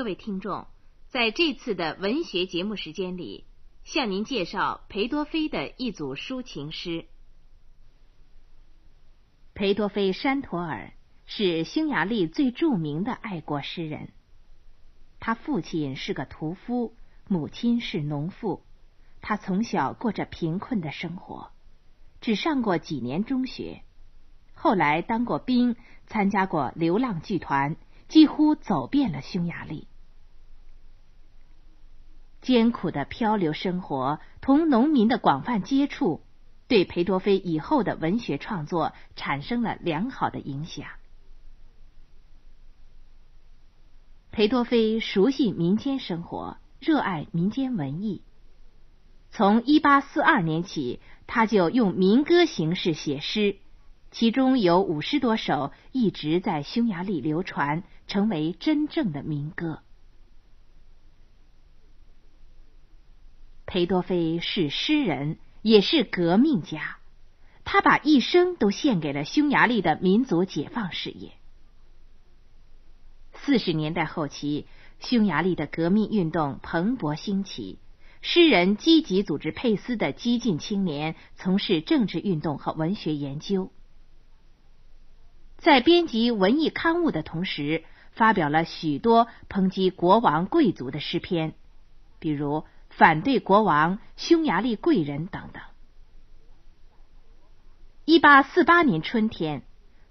各位听众，在这次的文学节目时间里，向您介绍裴多菲的一组抒情诗。裴多菲·山陀尔是匈牙利最著名的爱国诗人。他父亲是个屠夫，母亲是农妇。他从小过着贫困的生活，只上过几年中学。后来当过兵，参加过流浪剧团，几乎走遍了匈牙利。艰苦的漂流生活同农民的广泛接触，对裴多菲以后的文学创作产生了良好的影响。裴多菲熟悉民间生活，热爱民间文艺。从一八四二年起，他就用民歌形式写诗，其中有五十多首一直在匈牙利流传，成为真正的民歌。裴多菲是诗人，也是革命家，他把一生都献给了匈牙利的民族解放事业。四十年代后期，匈牙利的革命运动蓬勃兴起，诗人积极组织佩斯的激进青年从事政治运动和文学研究。在编辑文艺刊物的同时，发表了许多抨击国王贵族的诗篇，比如反对国王、匈牙利贵人等等。一八四八年春天，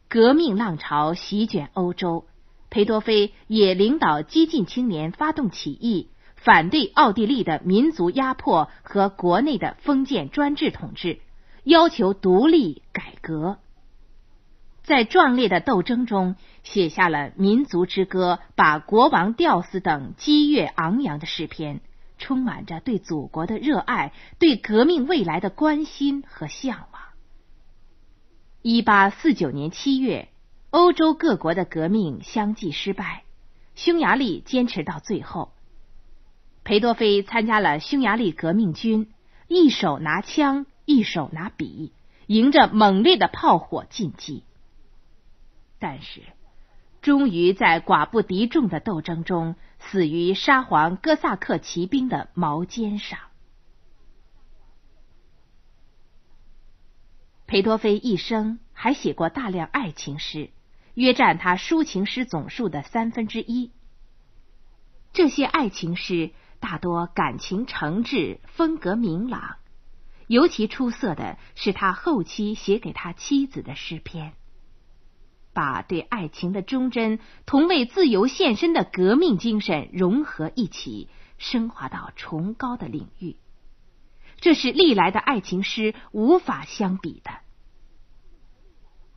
革命浪潮席卷欧洲。裴多菲也领导激进青年发动起义，反对奥地利的民族压迫和国内的封建专制统治，要求独立改革。在壮烈的斗争中，写下了《民族之歌》，把国王吊死等激越昂扬的诗篇，充满着对祖国的热爱，对革命未来的关心和向往。一八四九年七月。欧洲各国的革命相继失败，匈牙利坚持到最后。裴多菲参加了匈牙利革命军，一手拿枪，一手拿笔，迎着猛烈的炮火进击。但是，终于在寡不敌众的斗争中，死于沙皇哥萨克骑兵的矛尖上。裴多菲一生还写过大量爱情诗。约占他抒情诗总数的三分之一。这些爱情诗大多感情诚挚，风格明朗。尤其出色的是他后期写给他妻子的诗篇，把对爱情的忠贞同为自由献身的革命精神融合一起，升华到崇高的领域。这是历来的爱情诗无法相比的。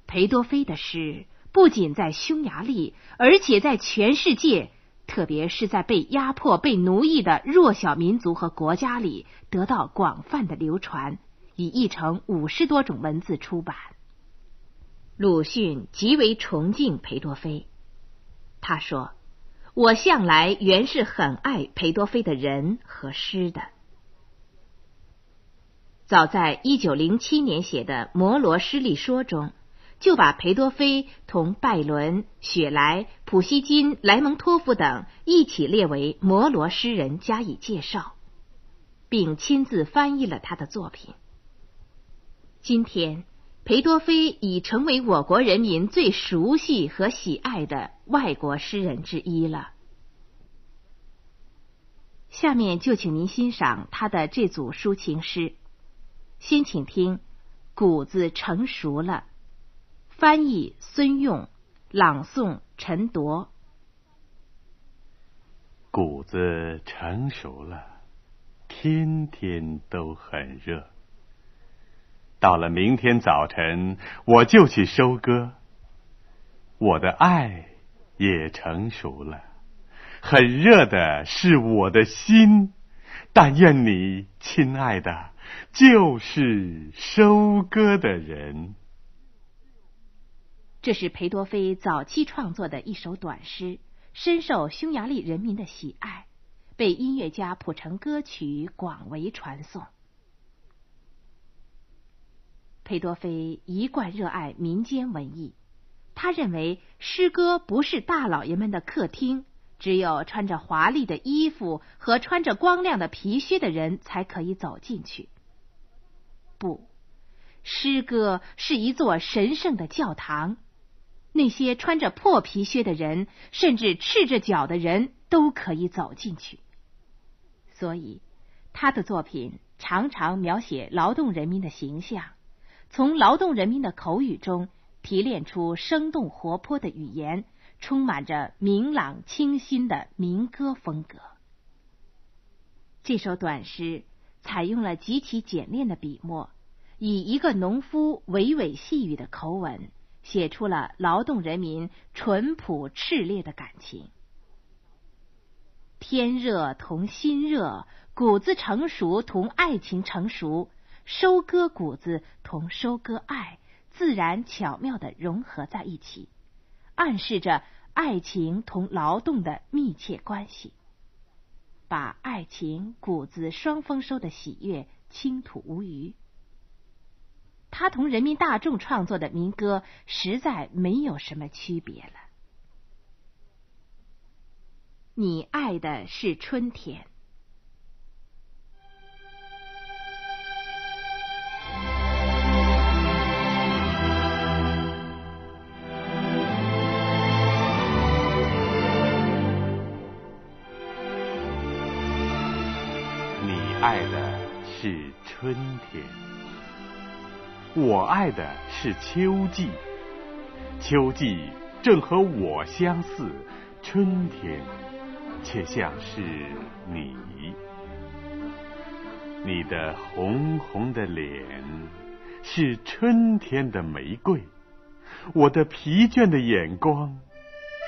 裴多菲的诗。不仅在匈牙利，而且在全世界，特别是在被压迫、被奴役的弱小民族和国家里，得到广泛的流传，已译成五十多种文字出版。鲁迅极为崇敬裴多菲，他说：“我向来原是很爱裴多菲的人和诗的。”早在一九零七年写的《摩罗诗力说》中。就把裴多菲同拜伦、雪莱、普希金、莱蒙托夫等一起列为摩罗诗人加以介绍，并亲自翻译了他的作品。今天，裴多菲已成为我国人民最熟悉和喜爱的外国诗人之一了。下面就请您欣赏他的这组抒情诗。先请听《谷子成熟了》。翻译孙用，朗诵陈铎。谷子成熟了，天天都很热。到了明天早晨，我就去收割。我的爱也成熟了，很热的是我的心。但愿你，亲爱的，就是收割的人。这是裴多菲早期创作的一首短诗，深受匈牙利人民的喜爱，被音乐家谱成歌曲，广为传颂。裴多菲一贯热爱民间文艺，他认为诗歌不是大老爷们的客厅，只有穿着华丽的衣服和穿着光亮的皮靴的人才可以走进去。不，诗歌是一座神圣的教堂，那些穿着破皮靴的人，甚至赤着脚的人都可以走进去。所以，他的作品常常描写劳动人民的形象，从劳动人民的口语中提炼出生动活泼的语言。充满着明朗清新的民歌风格。这首短诗采用了极其简练的笔墨，以一个农夫娓娓细语的口吻，写出了劳动人民淳朴炽烈的感情。天热同心热，谷子成熟同爱情成熟，收割谷子同收割爱，自然巧妙的融合在一起。暗示着爱情同劳动的密切关系，把爱情谷子双丰收的喜悦倾吐无余。他同人民大众创作的民歌实在没有什么区别了。你爱的是春天。春天，我爱的是秋季。秋季正和我相似，春天却像是你。你的红红的脸是春天的玫瑰，我的疲倦的眼光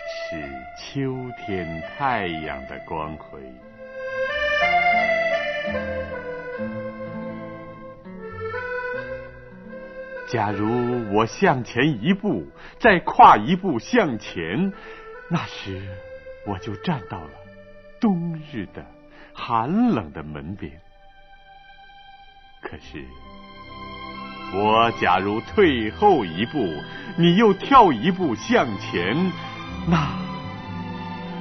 是秋天太阳的光辉。假如我向前一步，再跨一步向前，那时我就站到了冬日的寒冷的门边。可是，我假如退后一步，你又跳一步向前，那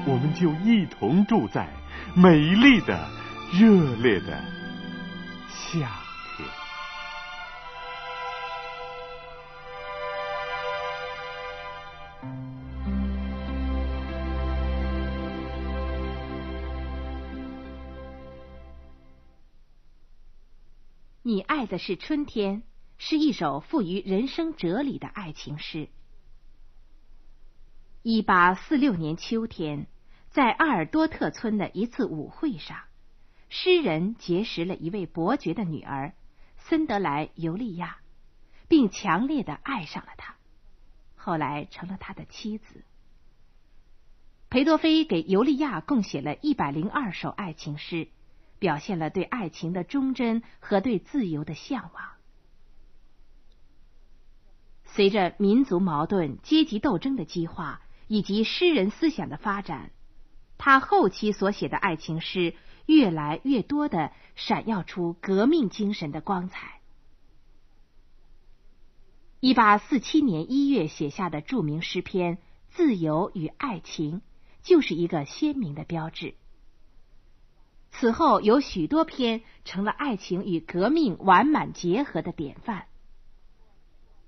我们就一同住在美丽的、热烈的夏。爱的是春天，是一首富于人生哲理的爱情诗。一八四六年秋天，在阿尔多特村的一次舞会上，诗人结识了一位伯爵的女儿森德莱·尤利亚，并强烈的爱上了她，后来成了他的妻子。裴多菲给尤利亚共写了一百零二首爱情诗。表现了对爱情的忠贞和对自由的向往。随着民族矛盾、阶级斗争的激化以及诗人思想的发展，他后期所写的爱情诗越来越多的闪耀出革命精神的光彩。一八四七年一月写下的著名诗篇《自由与爱情》，就是一个鲜明的标志。此后有许多篇成了爱情与革命完满结合的典范。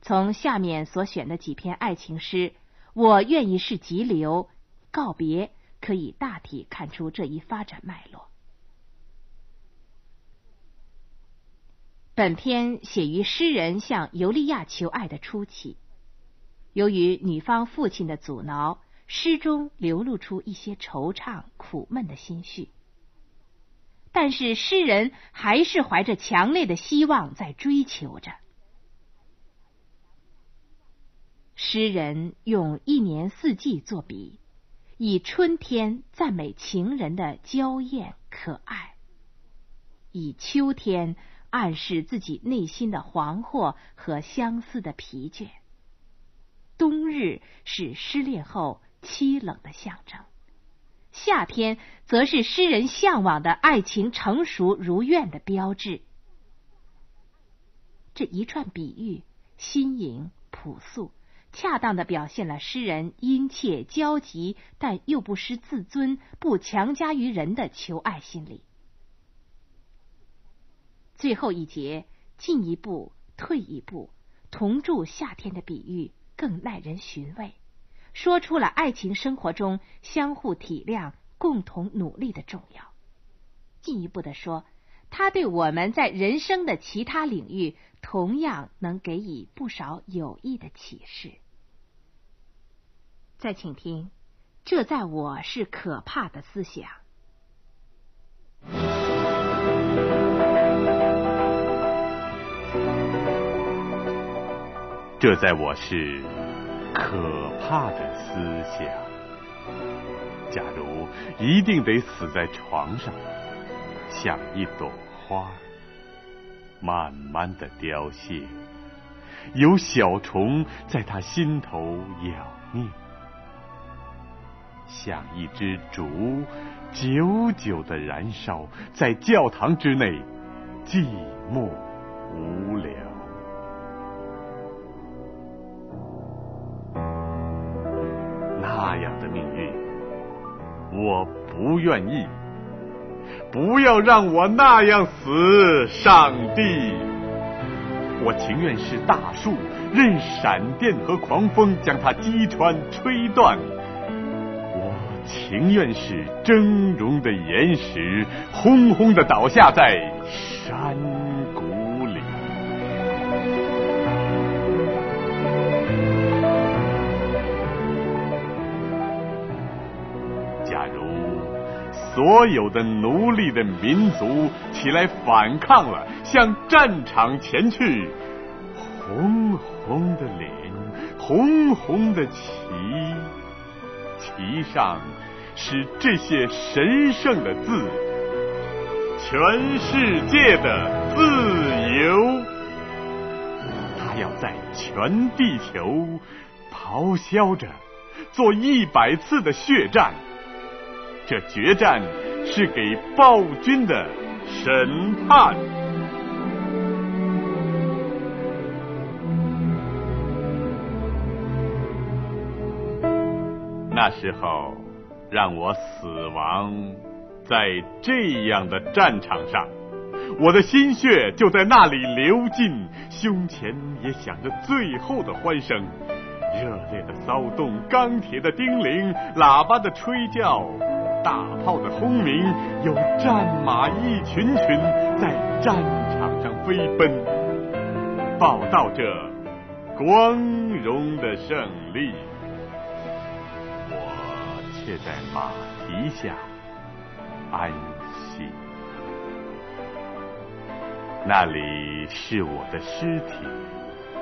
从下面所选的几篇爱情诗，我愿意是急流告别，可以大体看出这一发展脉络。本篇写于诗人向尤利亚求爱的初期，由于女方父亲的阻挠，诗中流露出一些惆怅、苦闷的心绪。但是诗人还是怀着强烈的希望在追求着。诗人用一年四季作比，以春天赞美情人的娇艳可爱，以秋天暗示自己内心的惶惑和相思的疲倦。冬日是失恋后凄冷的象征。夏天则是诗人向往的爱情成熟如愿的标志。这一串比喻新颖朴素，恰当的表现了诗人殷切焦急但又不失自尊、不强加于人的求爱心理。最后一节进一步、退一步，同住夏天的比喻更耐人寻味，说出了爱情生活中相互体谅、共同努力的重要。进一步的说。他对我们在人生的其他领域同样能给予不少有益的启示。再请听，这在我是可怕的思想。这在我是可怕的思想。假如一定得死在床上，像一朵。花慢慢的凋谢，有小虫在他心头咬灭，像一支烛，久久的燃烧在教堂之内，寂寞无聊。那样的命运，我不愿意。不要让我那样死，上帝！我情愿是大树，任闪电和狂风将它击穿、吹断；我情愿是峥嵘的岩石，轰轰的倒下在山所有的奴隶的民族起来反抗了，向战场前去。红红的脸，红红的旗，旗上是这些神圣的字：全世界的自由。他要在全地球咆哮着，做一百次的血战。这决战是给暴君的审判。那时候，让我死亡在这样的战场上，我的心血就在那里流尽，胸前也响着最后的欢声，热烈的骚动，钢铁的叮铃，喇叭的吹叫。大炮的轰鸣，有战马一群群在战场上飞奔，报道着光荣的胜利。我却在马蹄下安息，那里是我的尸体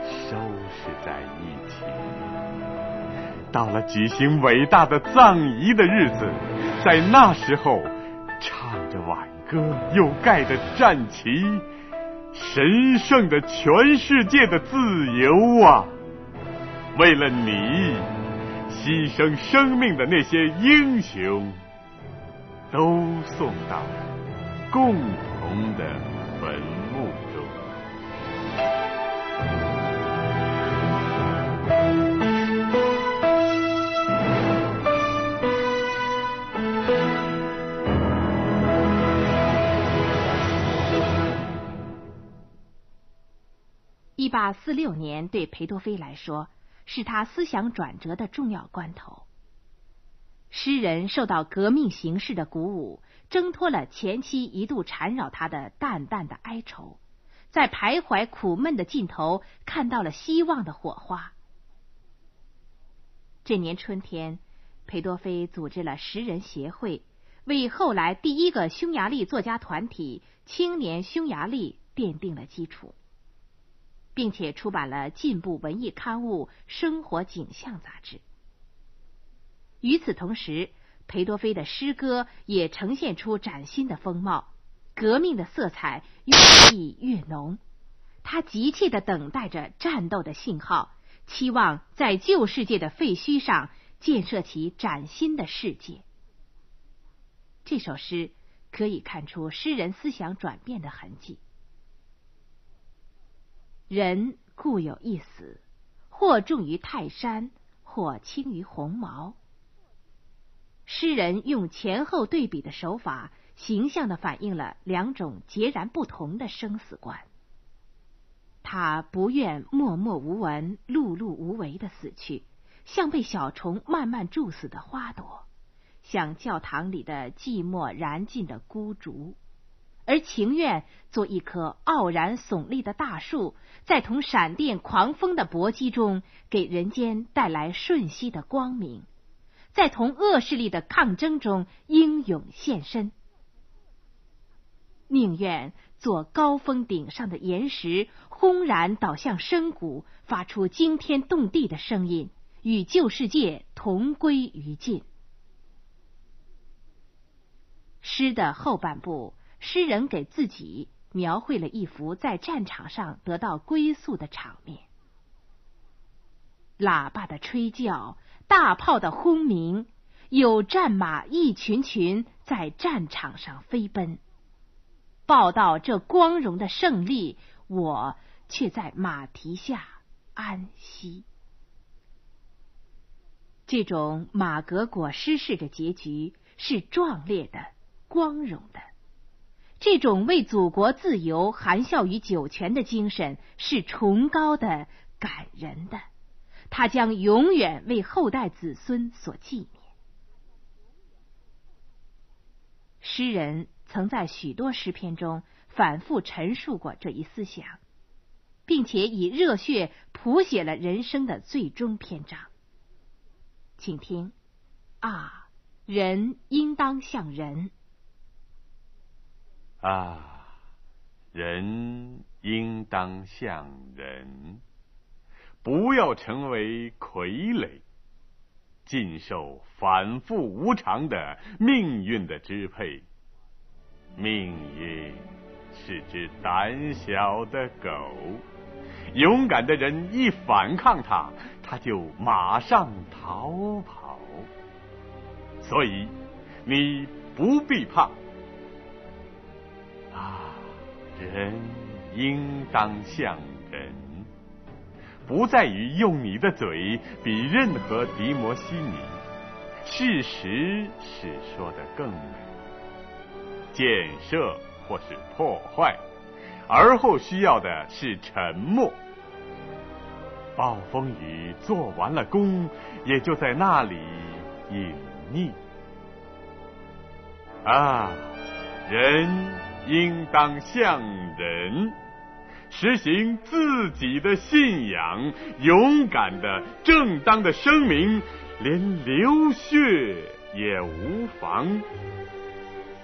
收拾在一起。到了举行伟大的葬仪的日子。在那时候，唱着挽歌，又盖着战旗，神圣的全世界的自由啊！为了你，牺牲生命的那些英雄，都送到共同的坟八四六年对裴多菲来说是他思想转折的重要关头。诗人受到革命形势的鼓舞，挣脱了前期一度缠绕他的淡淡的哀愁，在徘徊苦闷的尽头看到了希望的火花。这年春天，裴多菲组织了诗人协会，为后来第一个匈牙利作家团体——青年匈牙利奠定了基础。并且出版了进步文艺刊物《生活景象》杂志。与此同时，裴多菲的诗歌也呈现出崭新的风貌，革命的色彩越溢越浓。他急切的等待着战斗的信号，期望在旧世界的废墟上建设起崭新的世界。这首诗可以看出诗人思想转变的痕迹。人固有一死，或重于泰山，或轻于鸿毛。诗人用前后对比的手法，形象的反映了两种截然不同的生死观。他不愿默默无闻、碌碌无为的死去，像被小虫慢慢蛀死的花朵，像教堂里的寂寞燃尽的孤竹，而情愿做一棵傲然耸立的大树，在同闪电狂风的搏击中，给人间带来瞬息的光明。在同恶势力的抗争中英勇献身，宁愿做高峰顶上的岩石，轰然倒向深谷，发出惊天动地的声音，与旧世界同归于尽。诗的后半部，诗人给自己描绘了一幅在战场上得到归宿的场面：喇叭的吹叫。大炮的轰鸣，有战马一群群在战场上飞奔，报道这光荣的胜利，我却在马蹄下安息。这种马革裹尸式的结局是壮烈的、光荣的；这种为祖国自由含笑于九泉的精神是崇高的、感人的。他将永远为后代子孙所纪念。诗人曾在许多诗篇中反复陈述过这一思想，并且以热血谱写了人生的最终篇章。请听：啊，人应当像人；啊，人应当像人。不要成为傀儡，尽受反复无常的命运的支配。命运是只胆小的狗，勇敢的人一反抗它，它就马上逃跑。所以你不必怕。啊，人应当像人。不在于用你的嘴比任何迪摩西尼，事实是说的更美。建设或是破坏，而后需要的是沉默。暴风雨做完了工，也就在那里隐匿。啊，人应当像人。实行自己的信仰，勇敢的、正当的声明，连流血也无妨。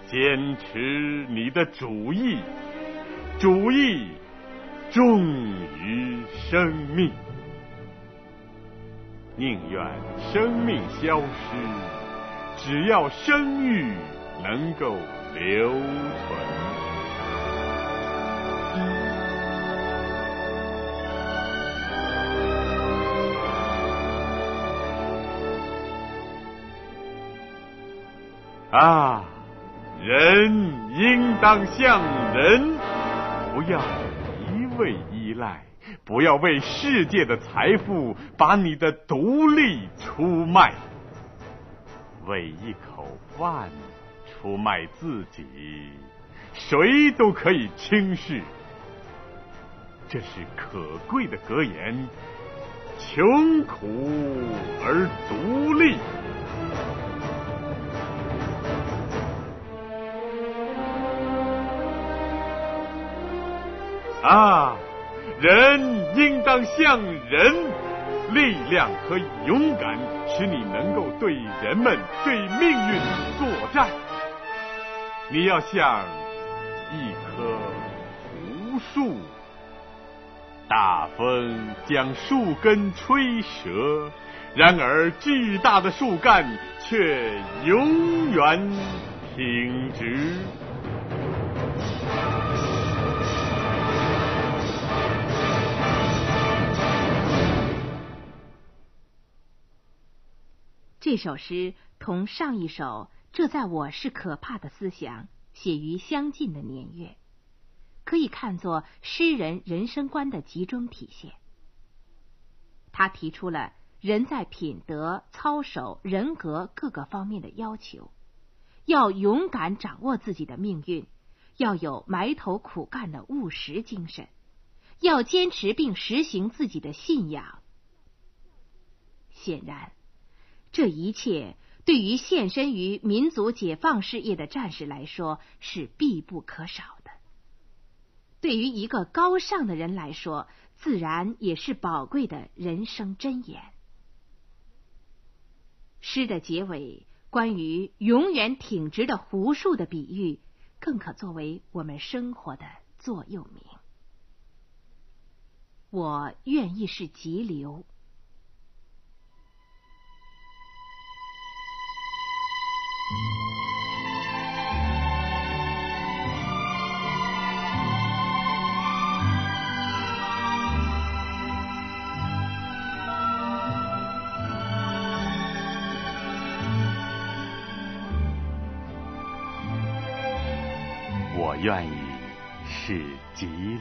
坚持你的主义，主义重于生命。宁愿生命消失，只要声誉能够留存。啊，人应当像人，不要一味依赖，不要为世界的财富把你的独立出卖，为一口饭出卖自己，谁都可以轻视。这是可贵的格言，穷苦而独立。啊，人应当像人，力量和勇敢使你能够对人们、对命运作战。你要像一棵胡树，大风将树根吹折，然而巨大的树干却永远挺直。这首诗同上一首“这在我是可怕的思想”写于相近的年月，可以看作诗人人生观的集中体现。他提出了人在品德、操守、人格各个方面的要求，要勇敢掌握自己的命运，要有埋头苦干的务实精神，要坚持并实行自己的信仰。显然，这一切对于献身于民族解放事业的战士来说是必不可少的。对于一个高尚的人来说，自然也是宝贵的人生箴言。诗的结尾关于永远挺直的胡树的比喻，更可作为我们生活的座右铭。我愿意是急流。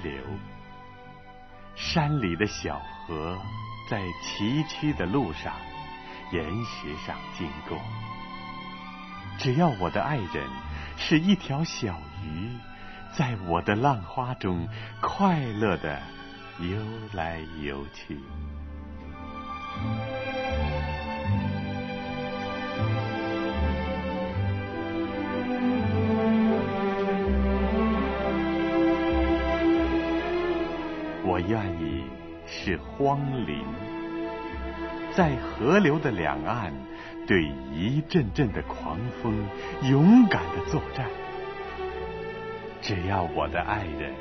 流，山里的小河在崎岖的路上、岩石上经过。只要我的爱人是一条小鱼，在我的浪花中快乐的游来游去。愿意是荒林，在河流的两岸，对一阵阵的狂风勇敢的作战。只要我的爱人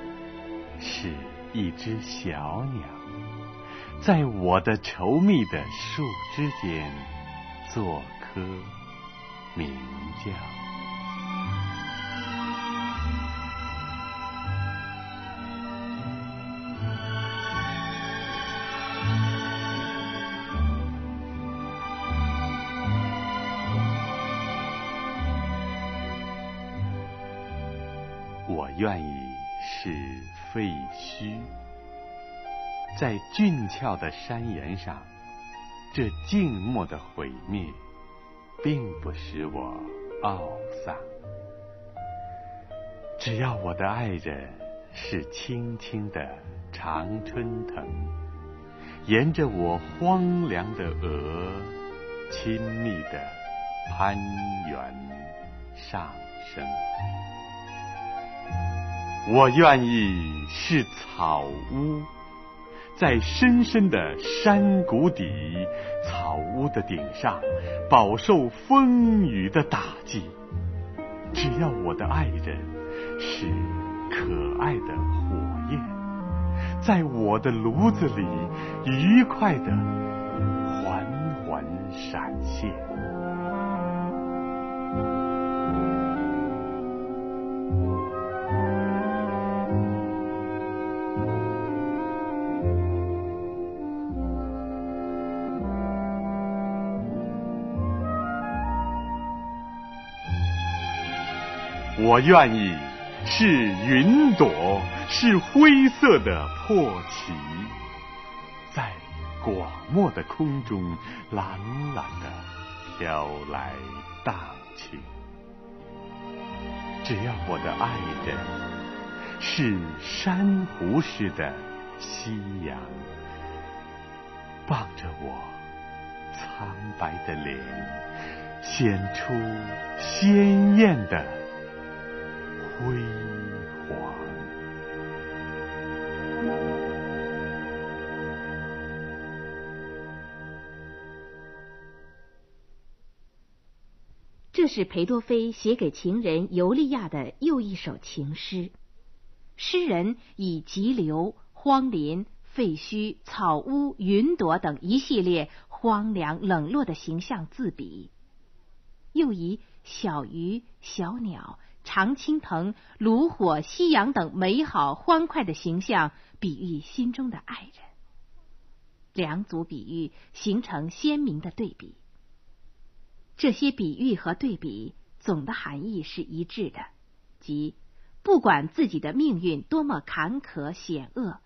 是一只小鸟，在我的稠密的树枝间做棵鸣叫。在俊俏的山岩上，这静默的毁灭，并不使我懊丧。只要我的爱人是青青的常春藤，沿着我荒凉的额，亲密的攀援上升。我愿意是草屋，在深深的山谷底，草屋的顶上饱受风雨的打击。只要我的爱人是可爱的火焰，在我的炉子里愉快的缓缓闪现。我愿意是云朵，是灰色的破旗，在广漠的空中懒懒的飘来荡去。只要我的爱人是珊瑚似的夕阳，傍着我苍白的脸，显出鲜艳的。辉煌。这是裴多菲写给情人尤利亚的又一首情诗。诗人以急流、荒林、废墟、草屋、云朵等一系列荒凉冷落的形象自比，又以小鱼、小鸟。常青藤、炉火、夕阳等美好欢快的形象，比喻心中的爱人。两组比喻形成鲜明的对比。这些比喻和对比总的含义是一致的，即不管自己的命运多么坎坷险恶，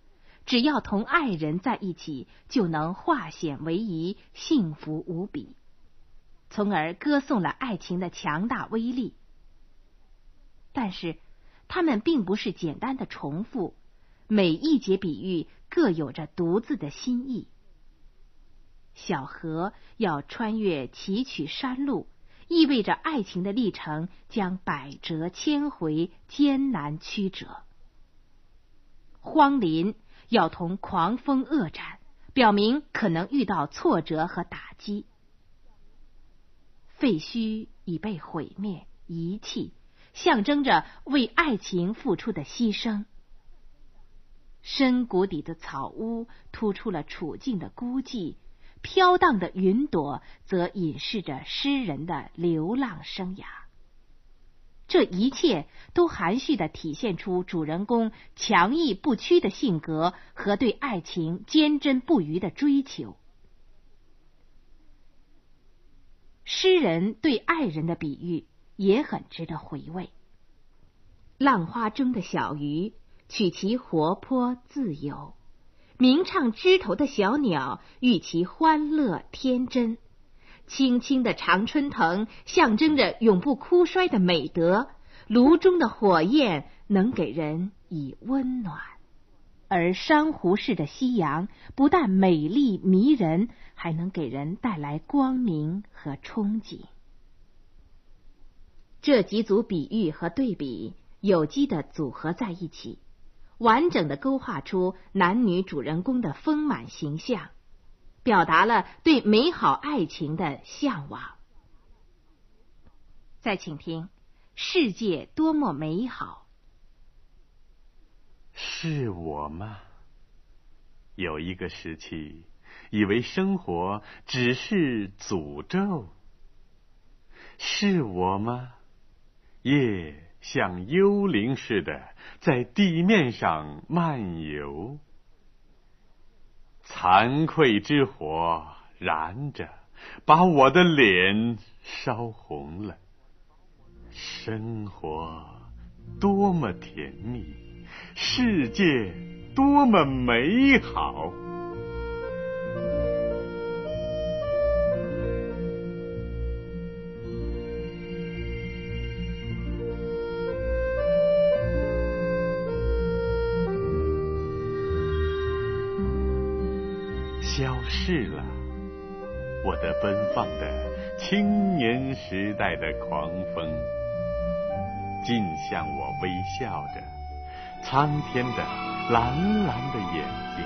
只要同爱人在一起，就能化险为夷，幸福无比，从而歌颂了爱情的强大威力。但是，他们并不是简单的重复，每一节比喻各有着独自的心意。小河要穿越崎岖山路，意味着爱情的历程将百折千回、艰难曲折。荒林要同狂风恶战，表明可能遇到挫折和打击。废墟已被毁灭、遗弃，象征着为爱情付出的牺牲。深谷底的草屋突出了处境的孤寂。飘荡的云朵则隐示着诗人的流浪生涯。这一切都含蓄的体现出主人公强毅不屈的性格和对爱情坚贞不渝的追求。诗人对爱人的比喻也很值得回味。浪花中的小鱼，取其活泼自由。鸣唱枝头的小鸟，寓其欢乐天真；青青的常春藤象征着永不枯衰的美德。炉中的火焰能给人以温暖，而珊瑚似的夕阳不但美丽迷人，还能给人带来光明和憧憬。这几组比喻和对比有机的组合在一起。完整的勾画出男女主人公的丰满形象，表达了对美好爱情的向往。再请听：世界多么美好！是我吗？有一个时期，以为生活只是诅咒。是我吗？夜。像幽灵似的在地面上漫游，惭愧之火燃着，把我的脸烧红了。生活多么甜蜜，世界多么美好。逝了，我的奔放的青年时代的狂风，尽向我微笑着，苍天的蓝蓝的眼睛，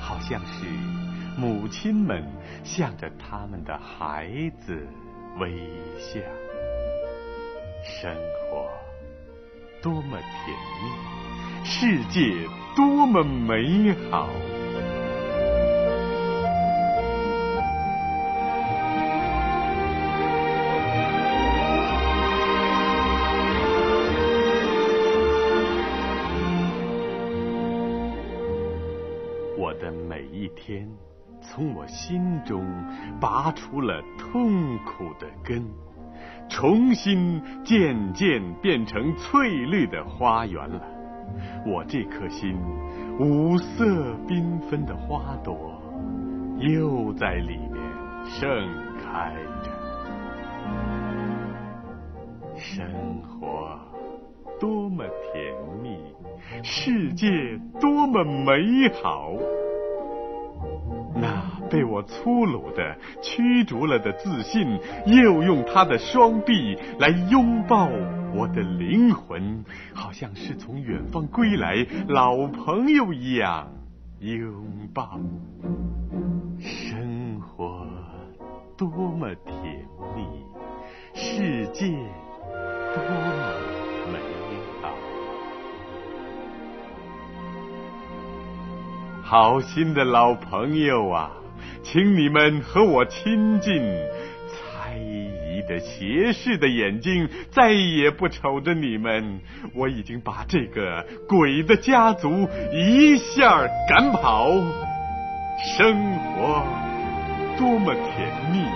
好像是母亲们向着他们的孩子微笑。生活多么甜蜜，世界多么美好。一天从我心中拔出了痛苦的根，重新渐渐变成翠绿的花园了。我这颗心五色缤纷的花朵又在里面盛开着。生活多么甜蜜，世界多么美好。那被我粗鲁的驱逐了的自信，又用他的双臂来拥抱我的灵魂，好像是从远方归来老朋友一样拥抱。生活多么甜蜜，世界好心的老朋友啊，请你们和我亲近。猜疑的斜视的眼睛再也不瞅着你们。我已经把这个鬼的家族一下赶跑。生活多么甜蜜，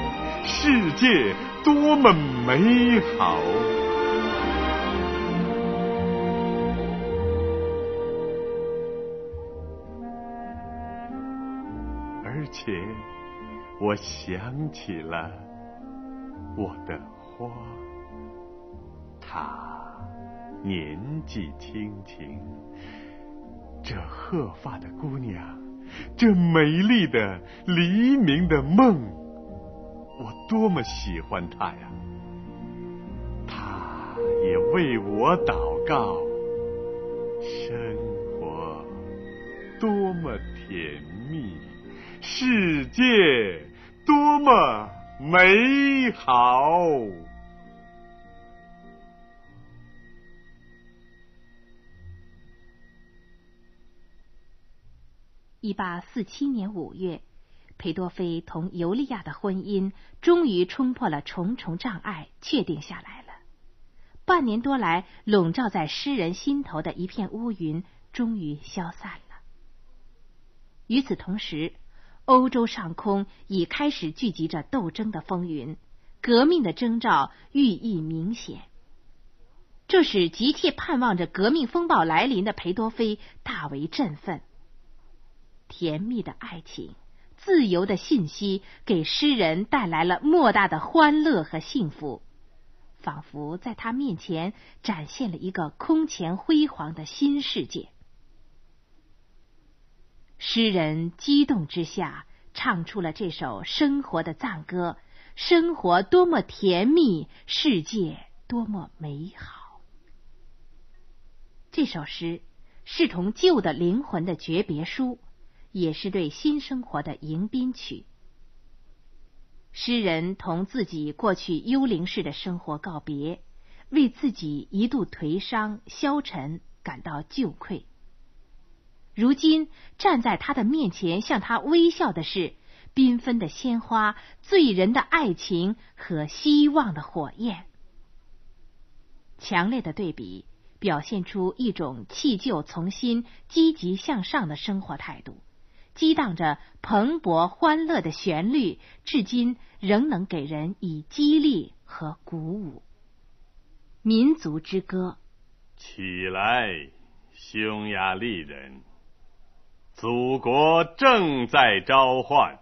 世界多么美好。前，我想起了我的花。她年纪轻轻，这鹤发的姑娘，这美丽的黎明的梦，我多么喜欢她呀！她也为我祷告。生活多么甜蜜，世界多么美好。一八四七年五月，裴多菲同尤利亚的婚姻终于冲破了重重障碍，确定下来了。半年多来笼罩在诗人心头的一片乌云，终于消散了。与此同时，欧洲上空已开始聚集着斗争的风云，革命的征兆寓意明显。这使急切盼望着革命风暴来临的裴多菲大为振奋。甜蜜的爱情，自由的信息，给诗人带来了莫大的欢乐和幸福，仿佛在他面前展现了一个空前辉煌的新世界。诗人激动之下，唱出了这首生活的赞歌：生活多么甜蜜，世界多么美好。这首诗是同旧的灵魂的诀别书。也是对新生活的迎宾曲。诗人同自己过去幽灵式的生活告别，为自己一度颓丧消沉感到疚愧。如今站在他的面前向他微笑的是缤纷的鲜花、醉人的爱情和希望的火焰。强烈的对比表现出一种弃旧从新、积极向上的生活态度。激荡着蓬勃欢乐的旋律，至今仍能给人以激励和鼓舞。民族之歌，起来，匈牙利人！祖国正在召唤，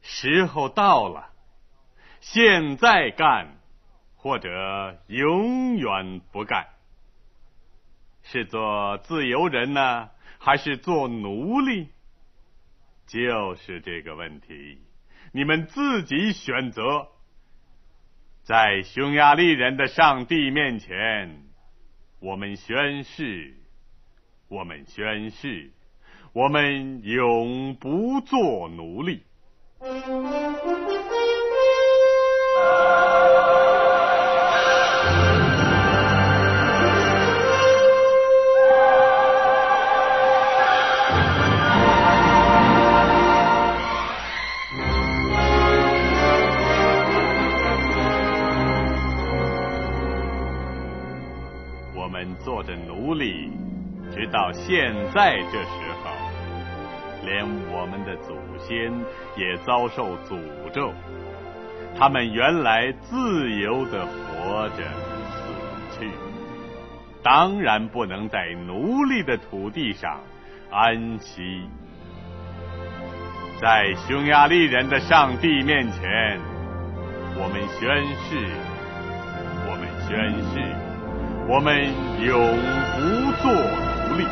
时候到了，现在干，或者永远不干。是做自由人呢，还是做奴隶？就是这个问题，你们自己选择。在匈牙利人的上帝面前，我们宣誓，我们宣誓，我们永不做奴隶。我们做着奴隶直到现在这时连我们的祖先也遭受诅咒。他们原来自由的活着、死去，当然不能在奴隶的土地上安息。在匈牙利人的上帝面前，我们宣誓，我们宣誓，我们永不做。奴隶，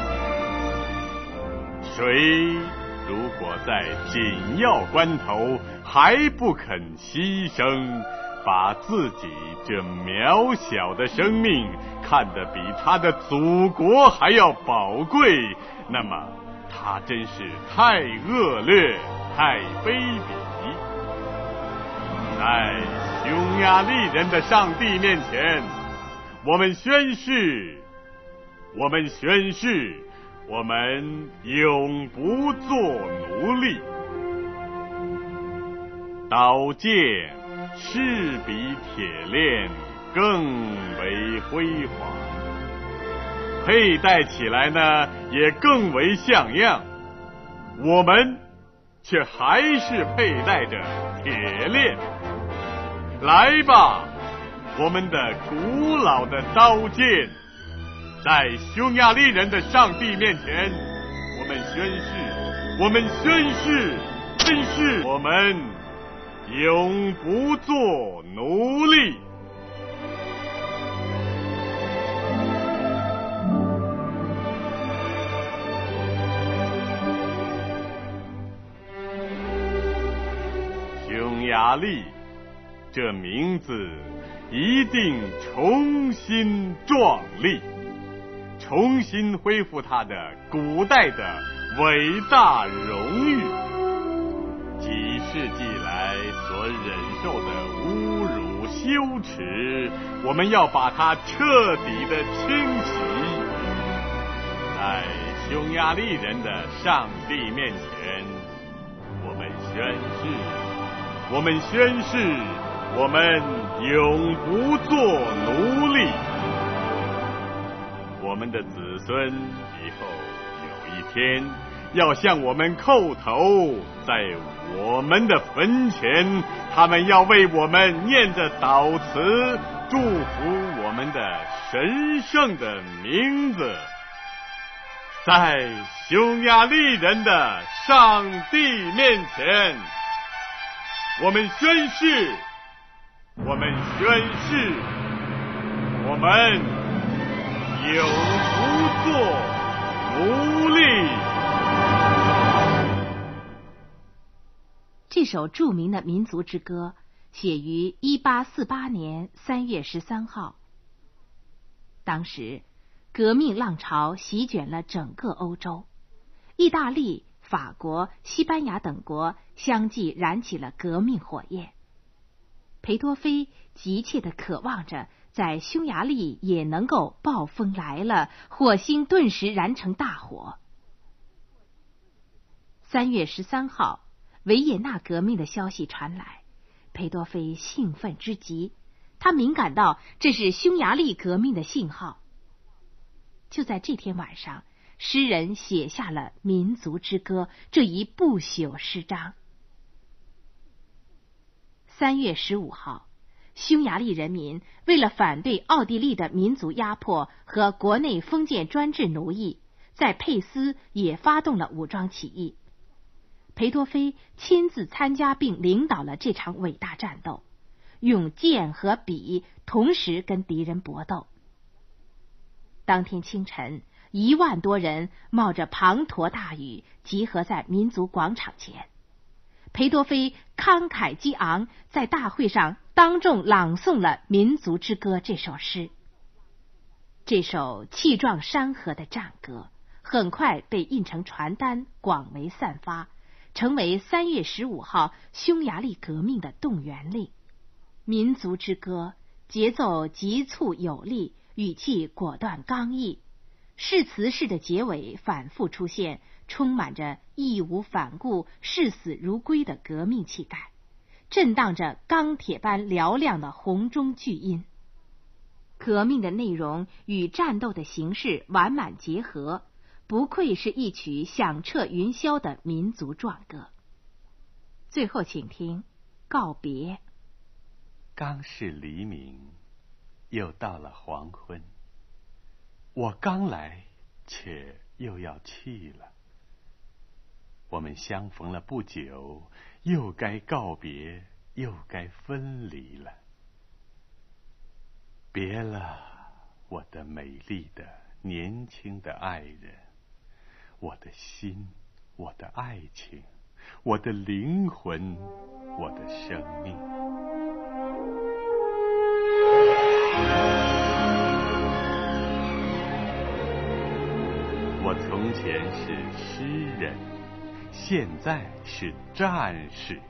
谁如果在紧要关头还不肯牺牲，把自己这渺小的生命看得比他的祖国还要宝贵，那么他真是太恶劣、太卑鄙。在匈牙利人的上帝面前，我们宣誓。我们宣誓，我们永不做奴隶。刀剑是比铁链更为辉煌，佩戴起来呢也更为像样。我们却还是佩戴着铁链。来吧，我们的古老的刀剑。在匈牙利人的上帝面前，我们宣誓，我们宣誓，宣誓，我们永不做奴隶。匈牙利，这名字一定重新壮丽，重新恢复它的古代的伟大荣誉。几世纪来所忍受的侮辱、羞耻，我们要把它彻底的清洗。在匈牙利人的上帝面前，我们宣誓。我们宣誓，我们永不做奴隶。我们的子孙以后有一天要向我们叩头，在我们的坟前，他们要为我们念着祷词，祝福我们的神圣的名字，在匈牙利人的上帝面前。我们宣誓，我们宣誓，我们永不做奴隶。这首著名的民族之歌写于一八四八年三月十三号。当时，革命浪潮席卷了整个欧洲，意大利。法国、西班牙等国相继燃起了革命火焰。裴多菲急切的渴望着，在匈牙利也能够暴风来了，火星顿时燃成大火。三月十三号，维也纳革命的消息传来，裴多菲兴奋之极，他敏感到这是匈牙利革命的信号。就在这天晚上。诗人写下了《民族之歌》这一不朽诗章。三月十五号，匈牙利人民为了反对奥地利的民族压迫和国内封建专制奴役，在佩斯也发动了武装起义。裴多菲亲自参加并领导了这场伟大战斗，用剑和笔同时跟敌人搏斗。当天清晨。一万多人冒着滂沱大雨集合在民族广场前，裴多菲慷慨激昂，在大会上当众朗诵了《民族之歌》这首诗。这首气壮山河的战歌很快被印成传单，广为散发，成为三月十五号匈牙利革命的动员令。《民族之歌》节奏急促有力，语气果断刚毅。誓词式的结尾反复出现，充满着义无反顾、视死如归的革命气概，震荡着钢铁般嘹亮的洪钟巨音。革命的内容与战斗的形式完满结合，不愧是一曲响彻云霄的民族壮歌。最后，请听告别。刚是黎明，又到了黄昏。我刚来，却又要去了。我们相逢了不久，又该告别，又该分离了。别了，我的美丽的、年轻的爱人，我的心，我的爱情，我的灵魂，我的生命。我从前是诗人，现在是战士。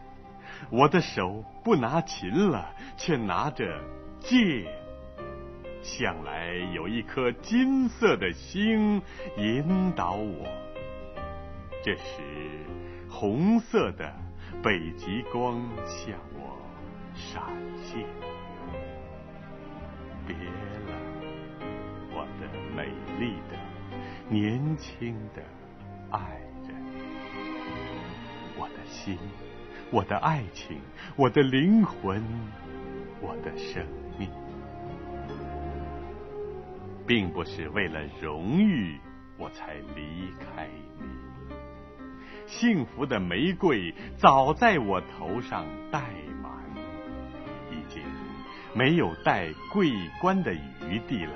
我的手不拿琴了，却拿着剑。向来有一颗金色的星引导我。这时，红色的北极光向我闪现。别了，我的美丽的。年轻的爱，心，我的爱情，我的灵魂，我的生命，并不是为了荣誉我才离开你。幸福的玫瑰早在我头上戴满，已经没有戴桂冠的余地了，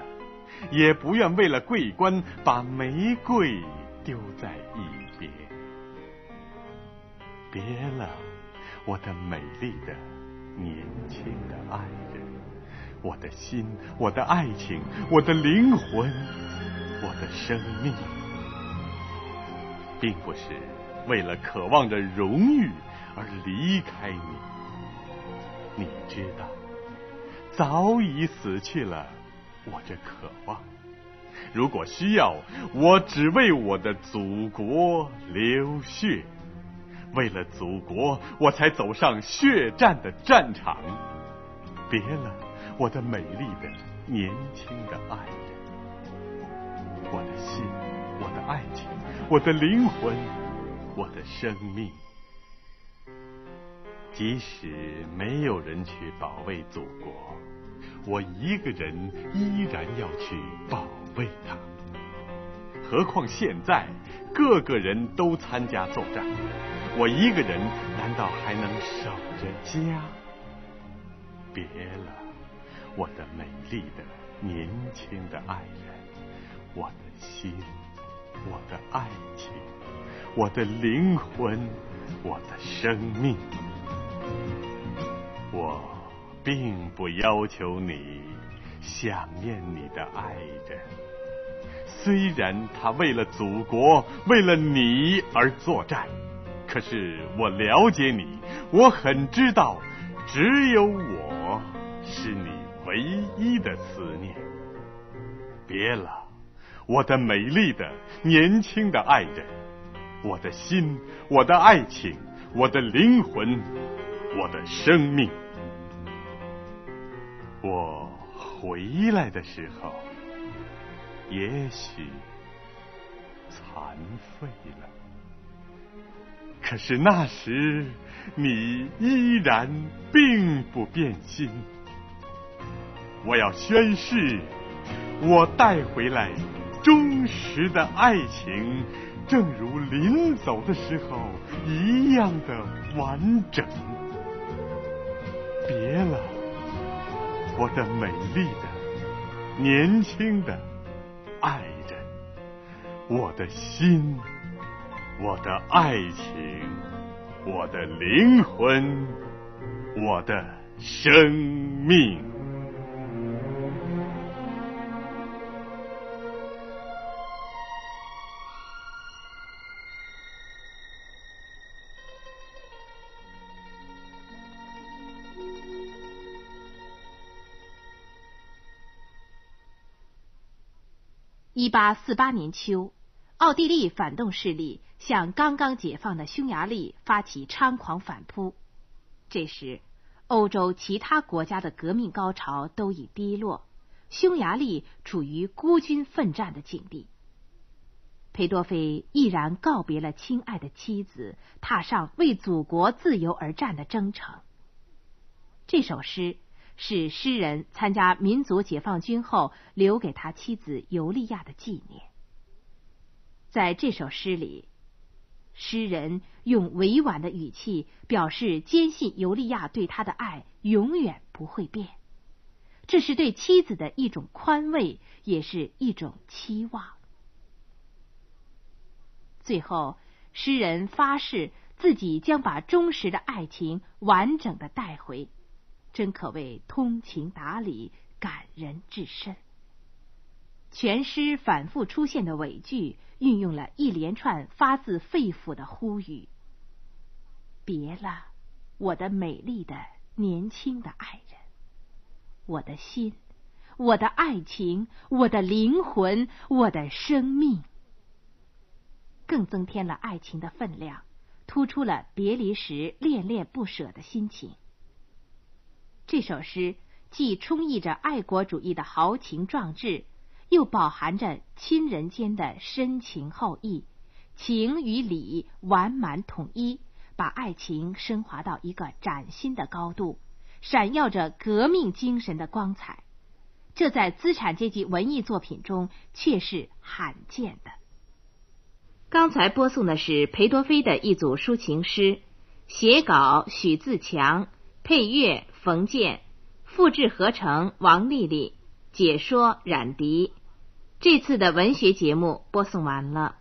也不愿为了桂冠把玫瑰丢在一边。别了，我的美丽的、年轻的爱人，我的心，我的爱情，我的灵魂，我的生命。并不是为了渴望着荣誉而离开你，你知道，早已死去了我这渴望。如果需要，我只为我的祖国流血，为了祖国，我才走上血战的战场。别了，我的美丽的、年轻的爱人，我的心，我的爱情。我的灵魂，我的生命，即使没有人去保卫祖国，我一个人依然要去保卫它。何况现在个个人都参加作战，我一个人难道还能守着家？别了，我的美丽的、年轻的爱人，我的心。我的爱情，我的灵魂，我的生命，我并不要求你想念你的爱人。虽然他为了祖国，为了你而作战，可是我了解你，我很知道，只有我是你唯一的思念。别了。我的美丽的、年轻的爱人，我的心，我的爱情，我的灵魂，我的生命。我回来的时候，也许残废了，可是那时你依然并不变心。我要宣誓，我带回来。忠实的爱情，正如临走的时候一样的完整。别了，我的美丽的、年轻的爱人，我的心，我的爱情，我的灵魂，我的生命。一八四八年秋，奥地利反动势力向刚刚解放的匈牙利发起猖狂反扑。这时，欧洲其他国家的革命高潮都已低落，匈牙利处于孤军奋战的境地。裴多菲毅然告别了亲爱的妻子，踏上为祖国自由而战的征程。这首诗。是诗人参加民族解放军后留给他妻子尤利亚的纪念。在这首诗里，诗人用委婉的语气表示坚信尤利亚对他的爱永远不会变，这是对妻子的一种宽慰，也是一种期望。最后，诗人发誓自己将把忠实的爱情完整的带回。真可谓通情达理，感人至深。全诗反复出现的尾句，运用了一连串发自肺腑的呼吁：“别了，我的美丽的、年轻的爱人，我的心，我的爱情，我的灵魂，我的生命。”更增添了爱情的分量，突出了别离时恋恋不舍的心情。这首诗既充溢着爱国主义的豪情壮志，又饱含着亲人间的深情厚谊，情与理完满统一，把爱情升华到一个崭新的高度，闪耀着革命精神的光彩。这在资产阶级文艺作品中却是罕见的。刚才播送的是裴多菲的一组抒情诗，写稿许自强，配乐冯健，复制合成王丽丽，解说冉迪。这次的文学节目播送完了。